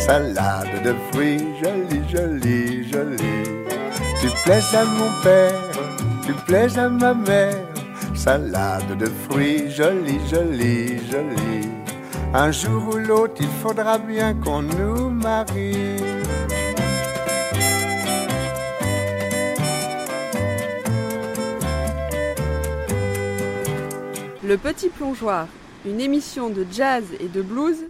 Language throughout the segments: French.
salade de fruits, jolie, jolie, jolie. Tu plais à mon père, tu plais à ma mère, salade de fruits, jolie, jolie, jolie. Un jour ou l'autre, il faudra bien qu'on nous marie. Le Petit Plongeoir, une émission de jazz et de blues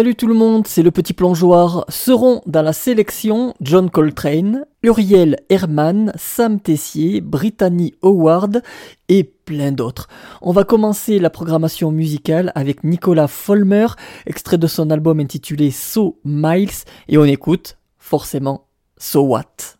Salut tout le monde, c'est le petit plongeoir. Seront dans la sélection John Coltrane, Uriel Herman, Sam Tessier, Brittany Howard et plein d'autres. On va commencer la programmation musicale avec Nicolas Folmer, extrait de son album intitulé So Miles, et on écoute forcément So What.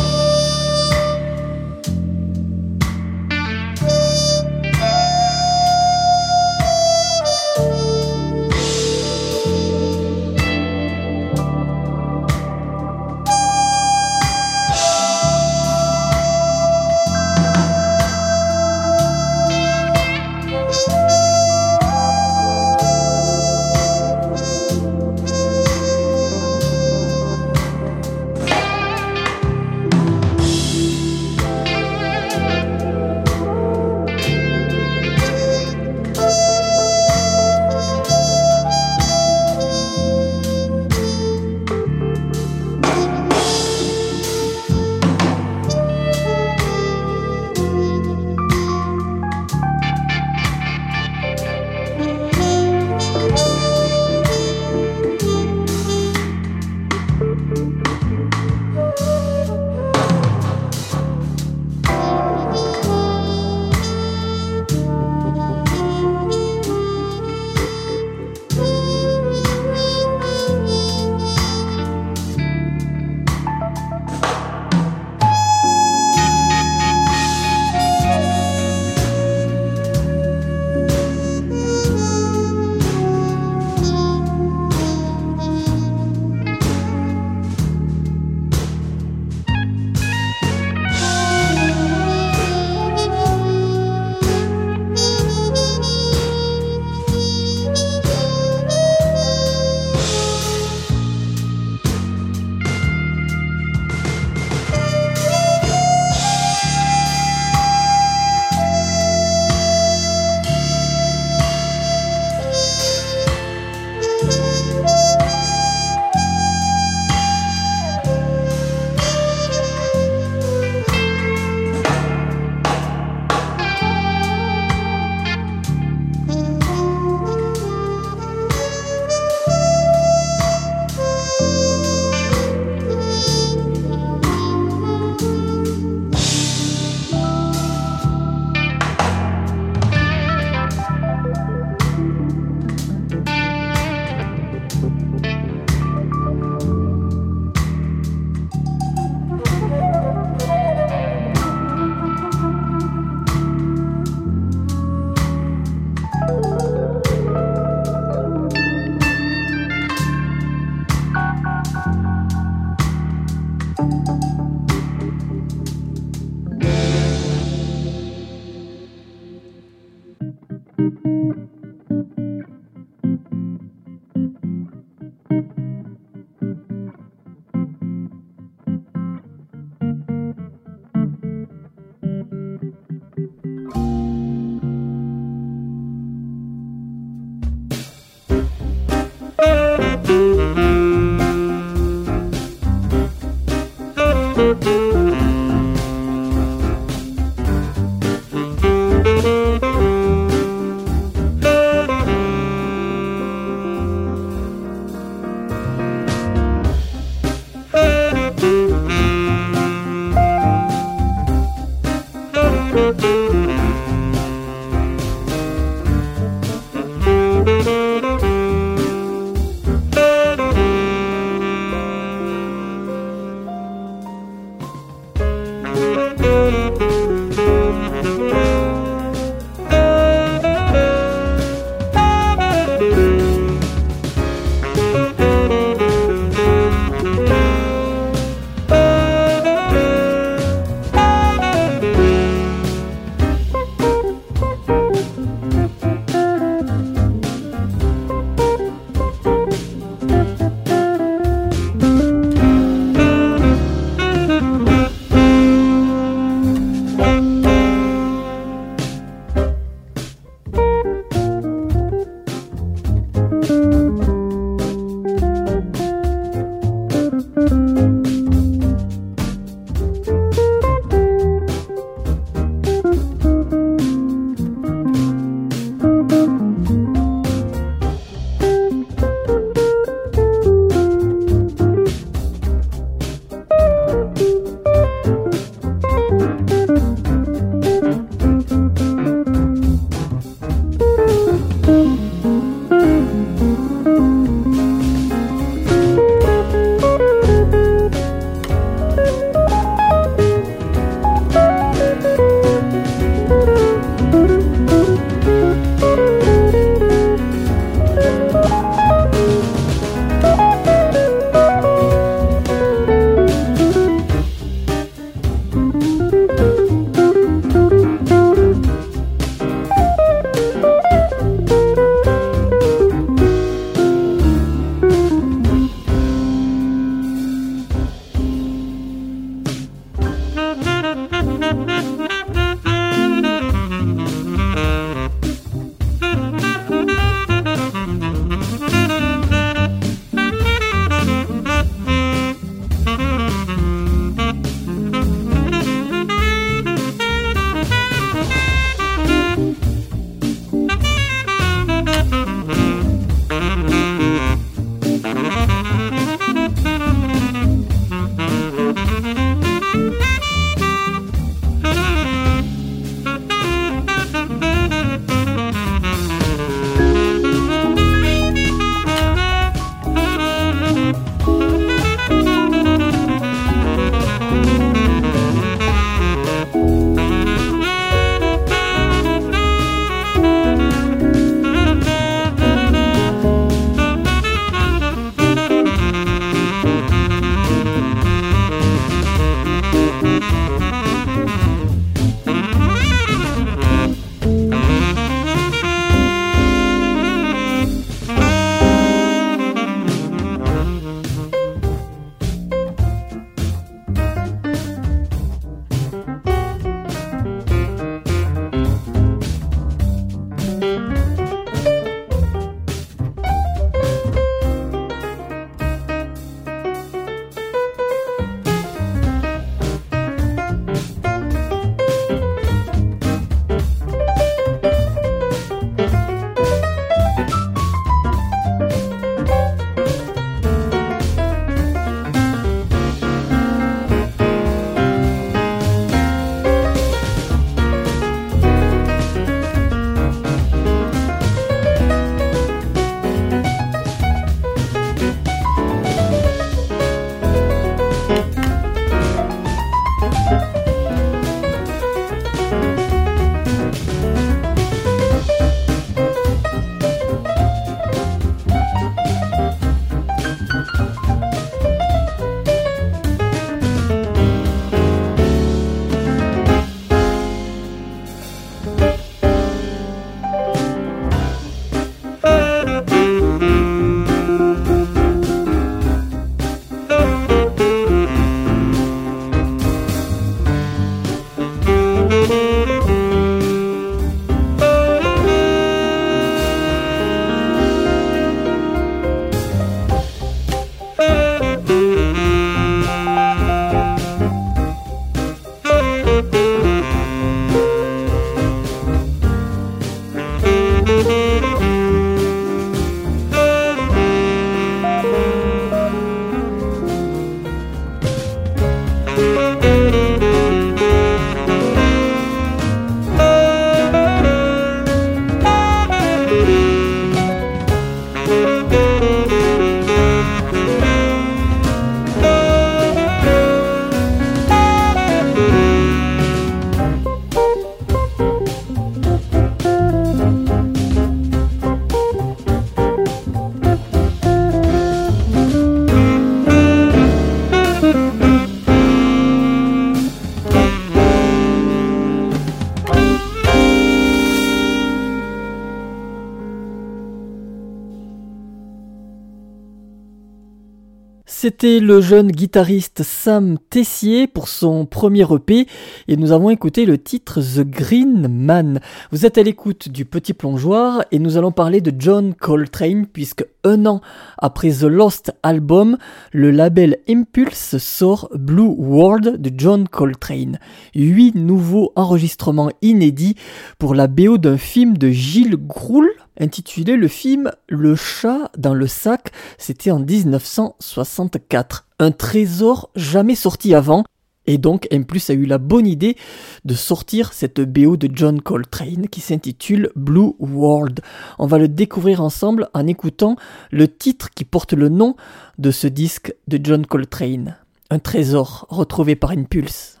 C'était le jeune guitariste Sam Tessier pour son premier EP et nous avons écouté le titre The Green Man. Vous êtes à l'écoute du Petit Plongeoir et nous allons parler de John Coltrane puisque un an après The Lost Album, le label Impulse sort Blue World de John Coltrane. Huit nouveaux enregistrements inédits pour la BO d'un film de Gilles Groul intitulé le film Le chat dans le sac, c'était en 1964. Un trésor jamais sorti avant, et donc M a eu la bonne idée de sortir cette BO de John Coltrane qui s'intitule Blue World. On va le découvrir ensemble en écoutant le titre qui porte le nom de ce disque de John Coltrane. Un trésor retrouvé par Impulse.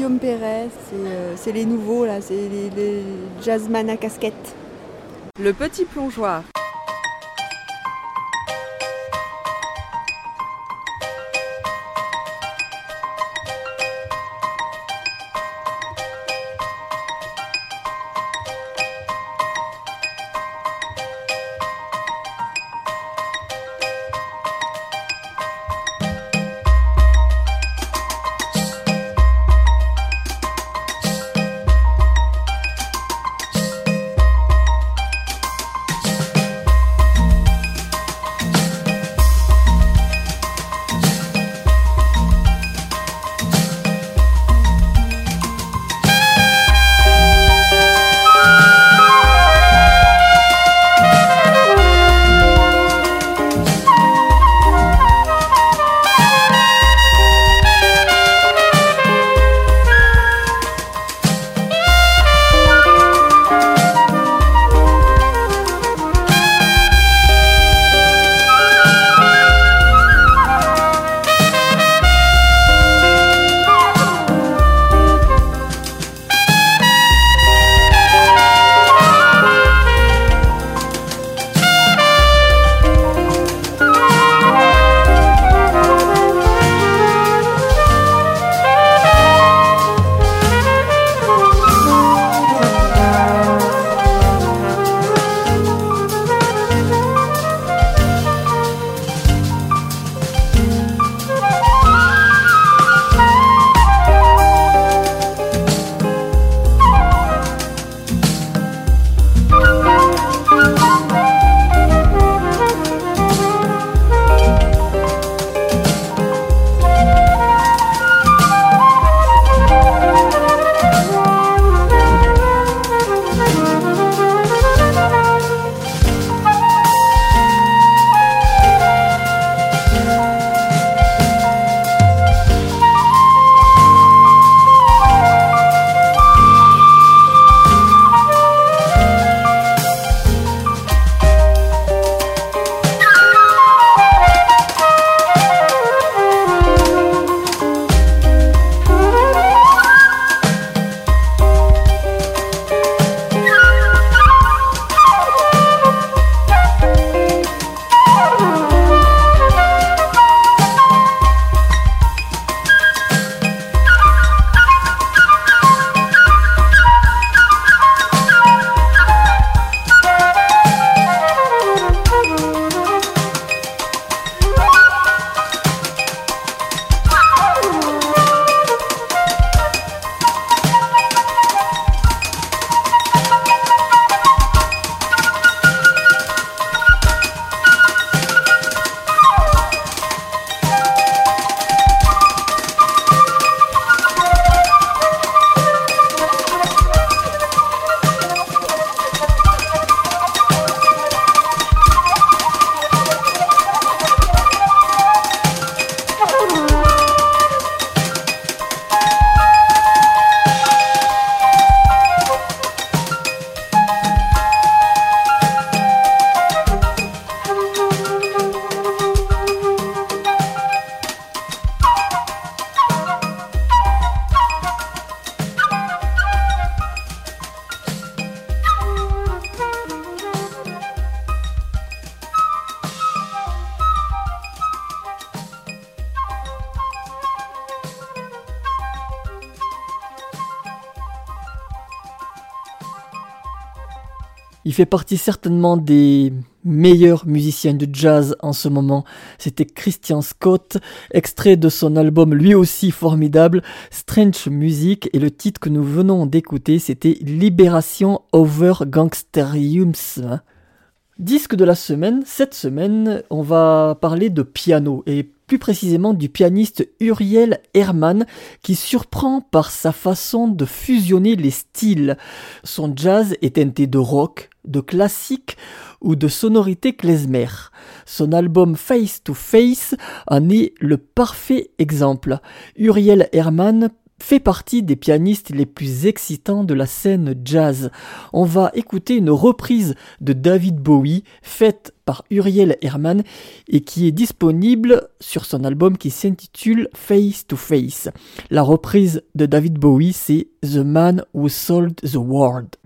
Guillaume Perret, c'est les nouveaux là, c'est les, les à casquette. Le petit plongeoir. Il fait partie certainement des meilleurs musiciens de jazz en ce moment. C'était Christian Scott, extrait de son album lui aussi formidable, Strange Music, et le titre que nous venons d'écouter, c'était Libération Over Gangsteriums. Disque de la semaine, cette semaine, on va parler de piano et plus précisément du pianiste Uriel Herman qui surprend par sa façon de fusionner les styles. Son jazz est teinté de rock, de classique ou de sonorité klezmer. Son album Face to Face en est le parfait exemple. Uriel Herman fait partie des pianistes les plus excitants de la scène jazz. On va écouter une reprise de David Bowie faite par Uriel Herman et qui est disponible sur son album qui s'intitule Face to Face. La reprise de David Bowie c'est The Man Who Sold the World.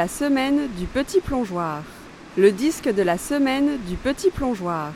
La semaine du petit plongeoir. Le disque de la semaine du petit plongeoir.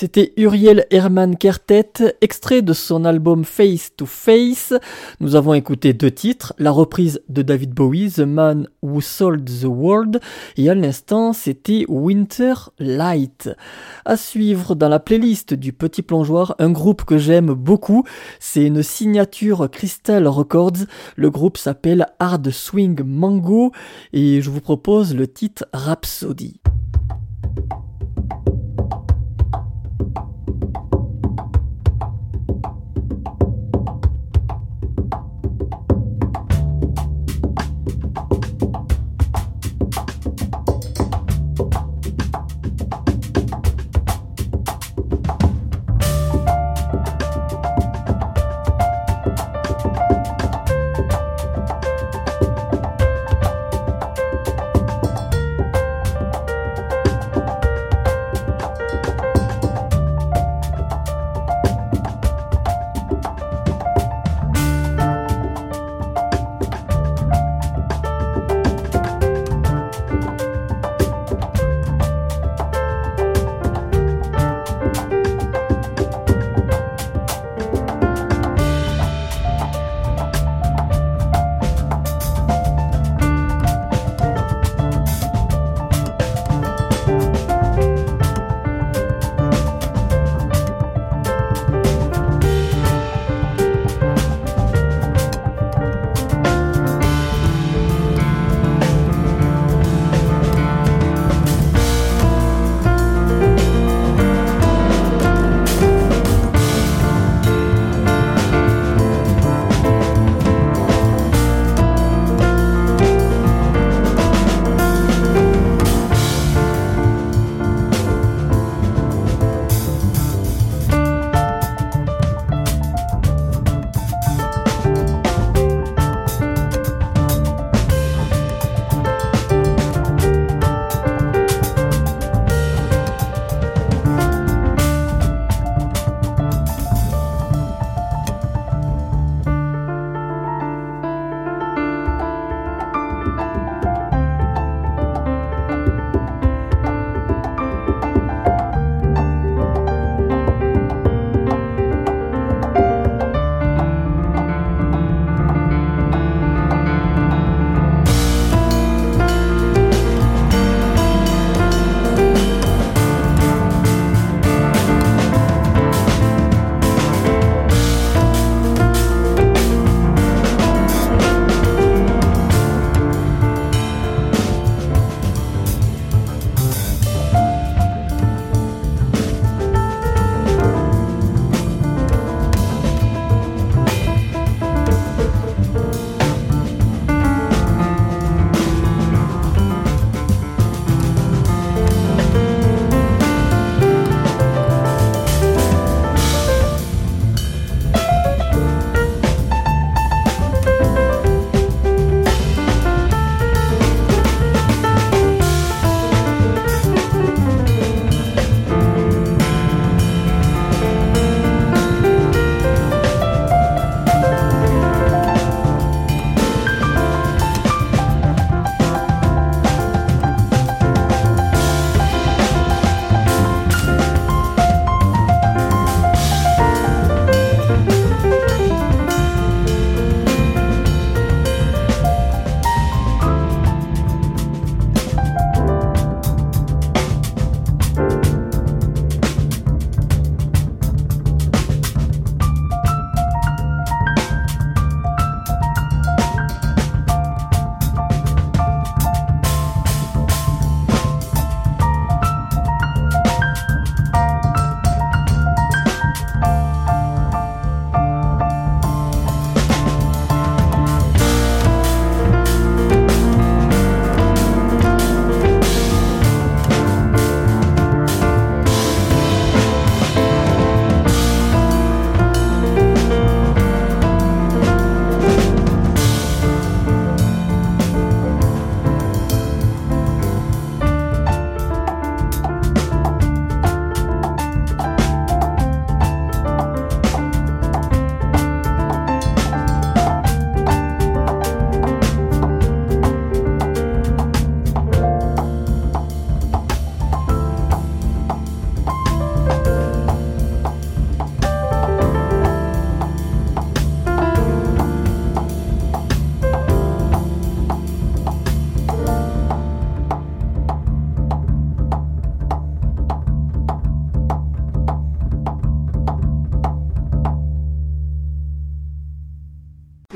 C'était Uriel Herman Kertet, extrait de son album Face to Face. Nous avons écouté deux titres, la reprise de David Bowie, The Man Who Sold the World, et à l'instant c'était Winter Light. À suivre dans la playlist du Petit Plongeoir, un groupe que j'aime beaucoup, c'est une signature Crystal Records, le groupe s'appelle Hard Swing Mango, et je vous propose le titre Rhapsody.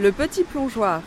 Le petit plongeoir.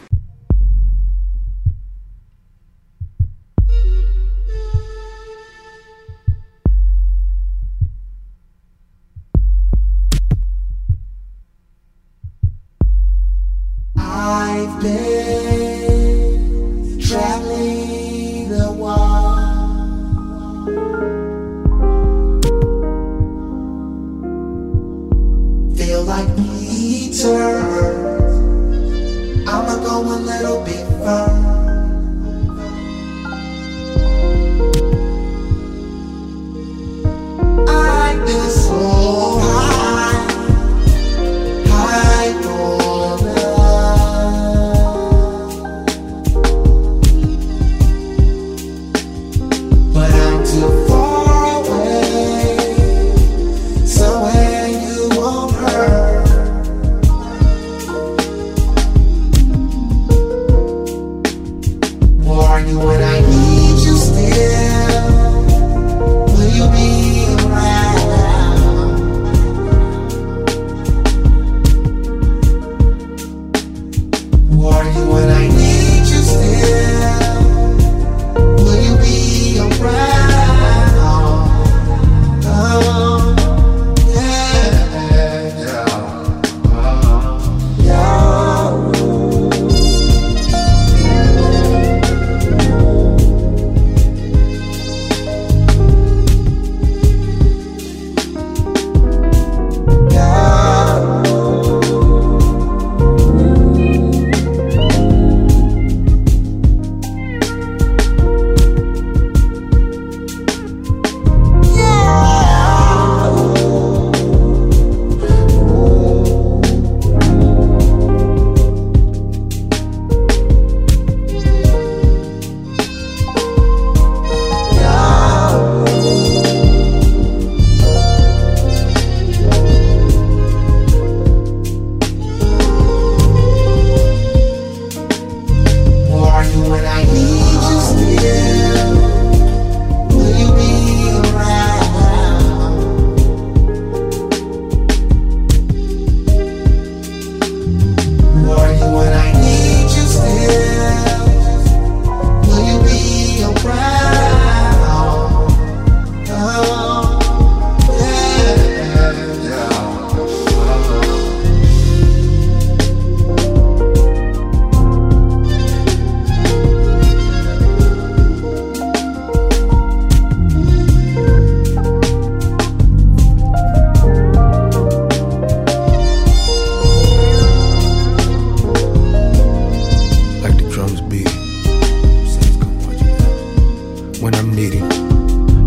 When I'm needing,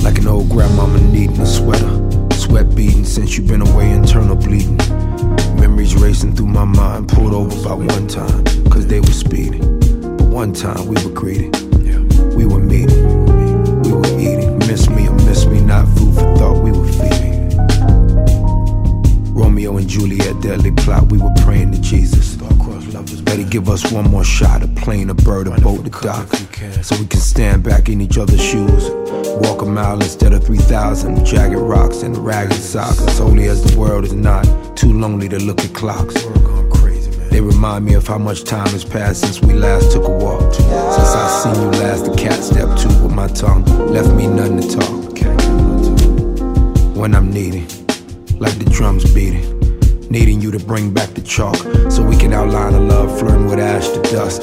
like an old grandmama needing a sweater. Sweat beating since you've been away, internal bleeding. Memories racing through my mind, pulled over by one time, cause they were speeding. But one time we were greedy. We were meeting, we were eating. Miss me or miss me, not food for thought, we were feeding. Romeo and Juliet, deadly plot, we were praying to Jesus. Better give us one more shot, a plane, a bird, a boat, a dock. So we can stand back in each other's shoes. Walk a mile instead of 3,000 jagged rocks and ragged socks. As holy as the world is not, too lonely to look at clocks. They remind me of how much time has passed since we last took a walk. Since I seen you last, the cat stepped two with my tongue, left me nothing to talk. When I'm needing, like the drums beating. Needing you to bring back the chalk so we can outline a love flirting with ash to dust.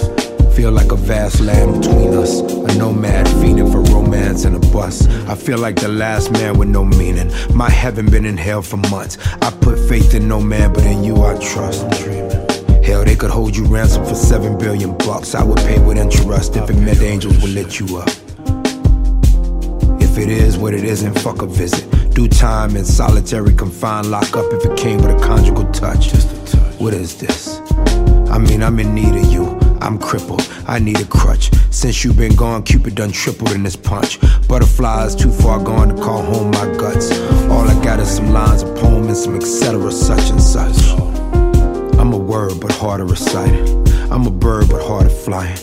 Feel like a vast land between us, a nomad fiending for romance and a bus. I feel like the last man with no meaning. My heaven been in hell for months. I put faith in no man, but in you I trust. Hell, they could hold you ransom for seven billion bucks. I would pay with interest if it meant angels would let you up. If it is what it isn't, fuck a visit. Do time in solitary confined, lock up if it came with a conjugal touch. What is this? I mean, I'm in need of you. I'm crippled. I need a crutch. Since you've been gone, Cupid done tripled in this punch. Butterflies too far gone to call home my guts. All I got is some lines of poem and some etc. such and such. I'm a word but hard to recite. I'm a bird but hard at flying.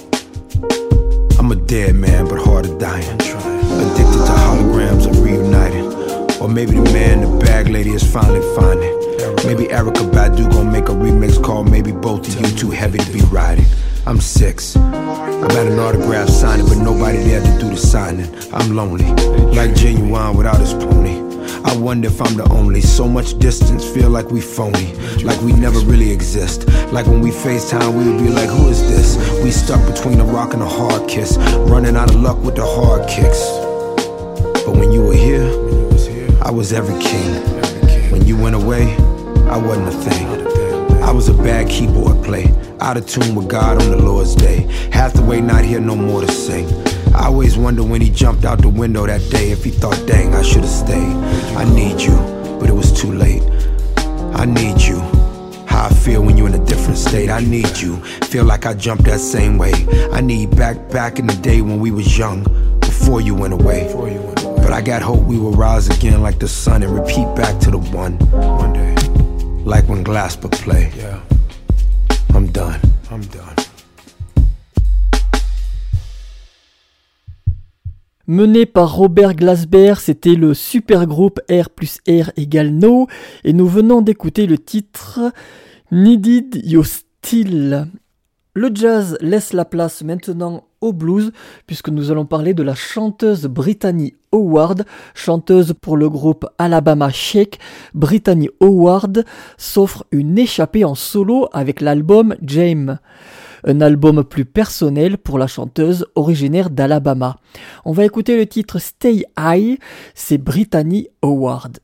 I'm a dead man but hard at dying. Addicted to holograms of reuniting. Or maybe the man the bag lady is finally finding. Maybe Erica Badu gon' make a remix call. Maybe both of you too heavy to be riding. I'm six. I'm at an autograph signing, but nobody there to do the signing. I'm lonely, like genuine without his pony. I wonder if I'm the only. So much distance, feel like we phony, like we never really exist. Like when we FaceTime, we would be like, Who is this? We stuck between a rock and a hard kiss, running out of luck with the hard kicks. But when you were here, I was every king. When you went away, I wasn't a thing. I was a bad keyboard play, out of tune with God on the Lord's day. Hathaway not here no more to sing. I always wonder when he jumped out the window that day if he thought, dang, I should have stayed. I need you, but it was too late. I need you. How I feel when you're in a different state. I need you. Feel like I jumped that same way. I need back back in the day when we was young, before you went away. But I got hope we will rise again like the sun and repeat back to the one. One day. Like when Glasper play. Yeah. I'm done. I'm done. Mené par Robert Glasper, c'était le super groupe R plus R égale No, et nous venons d'écouter le titre Needed Your Still. Le jazz laisse la place maintenant blues, puisque nous allons parler de la chanteuse Brittany Howard, chanteuse pour le groupe Alabama Shake. Brittany Howard s'offre une échappée en solo avec l'album James un album plus personnel pour la chanteuse originaire d'Alabama. On va écouter le titre Stay High, c'est Brittany Howard.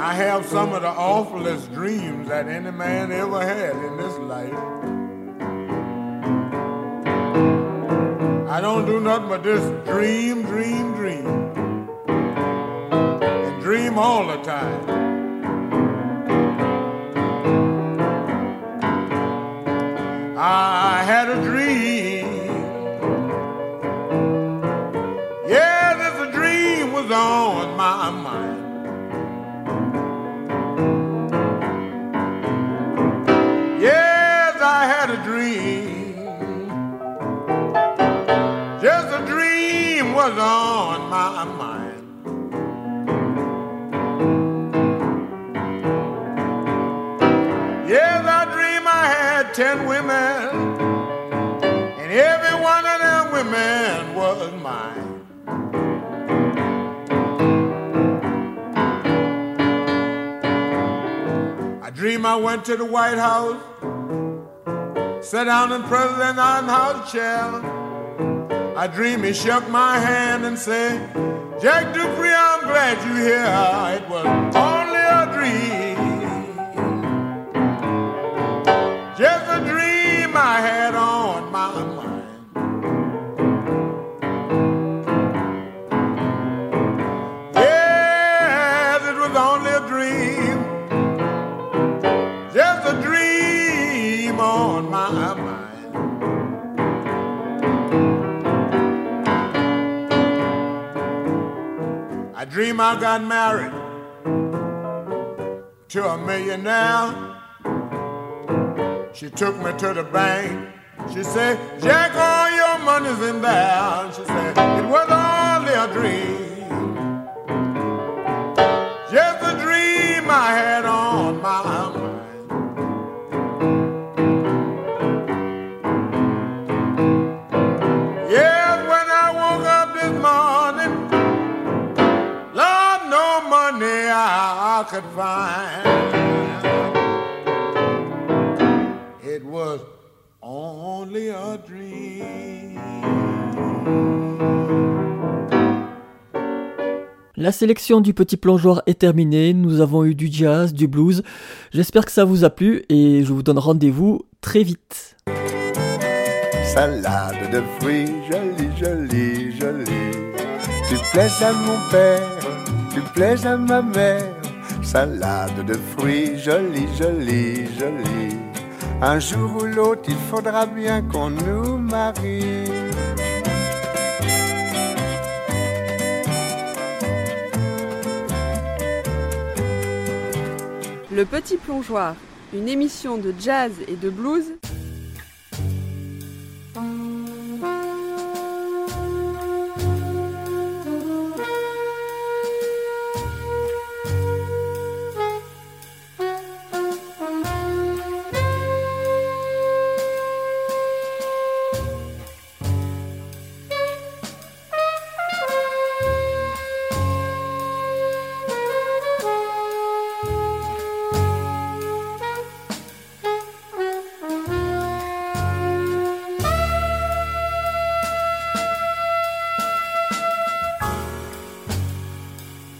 I have some of the awfulest dreams that any man ever had in this life. I don't do nothing but just dream, dream, dream. And dream all the time. I dream I went to the White House, sat down in President House chair. I dream he shook my hand and said, Jack Dupree, I'm glad you're here. It was only a dream. Dream I got married to a millionaire. She took me to the bank. She said, Jack, all your money's in there. She I could find. It was only a dream. La sélection du petit plongeoir est terminée, nous avons eu du jazz, du blues, j'espère que ça vous a plu et je vous donne rendez-vous très vite. Salade de fruits, jolie, jolie, jolie. Tu plais à mon père, tu plais à ma mère. Salade de fruits, jolie, jolie, jolie. Un jour ou l'autre, il faudra bien qu'on nous marie. Le Petit Plongeoir, une émission de jazz et de blues